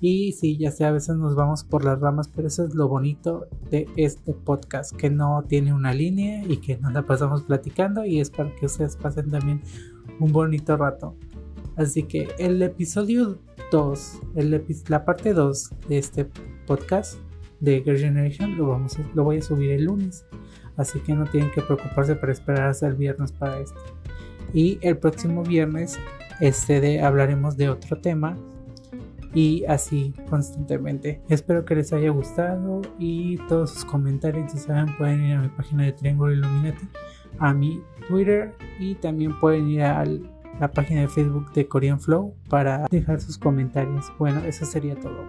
y sí, ya sé, a veces nos vamos por las ramas, pero eso es lo bonito de este podcast, que no tiene una línea y que nos la pasamos platicando y es para que ustedes pasen también un bonito rato. Así que el episodio 2, la parte 2 de este podcast de Girl Generation lo, vamos lo voy a subir el lunes. Así que no tienen que preocuparse para esperar hasta el viernes para esto. Y el próximo viernes este de, hablaremos de otro tema y así constantemente. Espero que les haya gustado y todos sus comentarios, si saben, pueden ir a mi página de Triángulo Illuminati, a mi Twitter y también pueden ir a la página de Facebook de Korean Flow para dejar sus comentarios. Bueno, eso sería todo.